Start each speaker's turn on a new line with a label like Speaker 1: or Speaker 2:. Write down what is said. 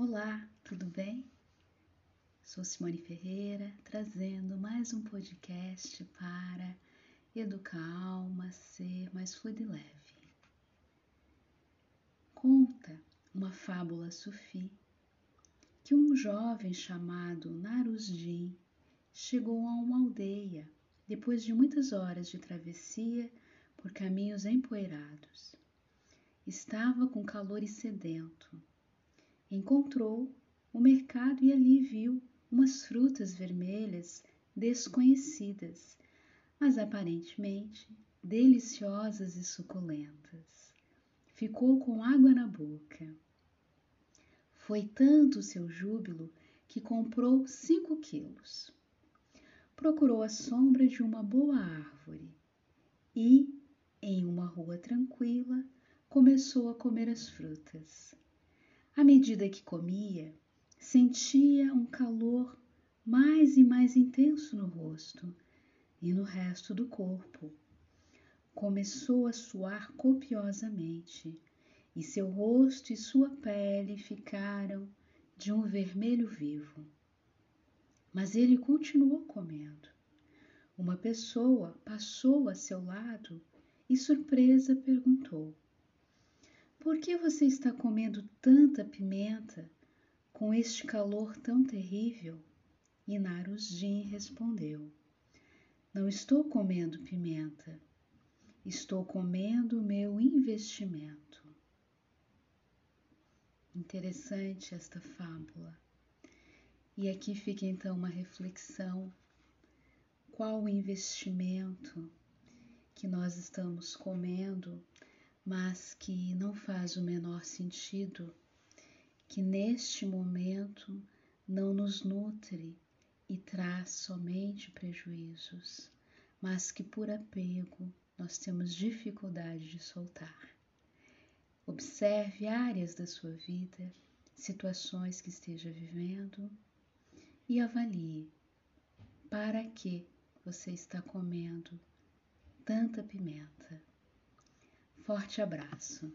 Speaker 1: Olá, tudo bem? Sou Simone Ferreira, trazendo mais um podcast para educar a alma, ser mais fluido e leve. Conta uma fábula sufi que um jovem chamado Narusjin chegou a uma aldeia depois de muitas horas de travessia por caminhos empoeirados. Estava com calor e sedento Encontrou o mercado e ali viu umas frutas vermelhas desconhecidas, mas aparentemente deliciosas e suculentas. Ficou com água na boca. Foi tanto o seu júbilo que comprou cinco quilos. Procurou a sombra de uma boa árvore e, em uma rua tranquila, começou a comer as frutas. À medida que comia, sentia um calor mais e mais intenso no rosto e no resto do corpo. Começou a suar copiosamente e seu rosto e sua pele ficaram de um vermelho vivo. Mas ele continuou comendo. Uma pessoa passou a seu lado e, surpresa, perguntou: por que você está comendo tanta pimenta com este calor tão terrível? E Narusjin respondeu: Não estou comendo pimenta, estou comendo meu investimento. Interessante esta fábula. E aqui fica então uma reflexão: qual o investimento que nós estamos comendo mas que não faz o menor sentido, que neste momento não nos nutre e traz somente prejuízos, mas que por apego nós temos dificuldade de soltar. Observe áreas da sua vida, situações que esteja vivendo e avalie para que você está comendo tanta pimenta. Forte abraço.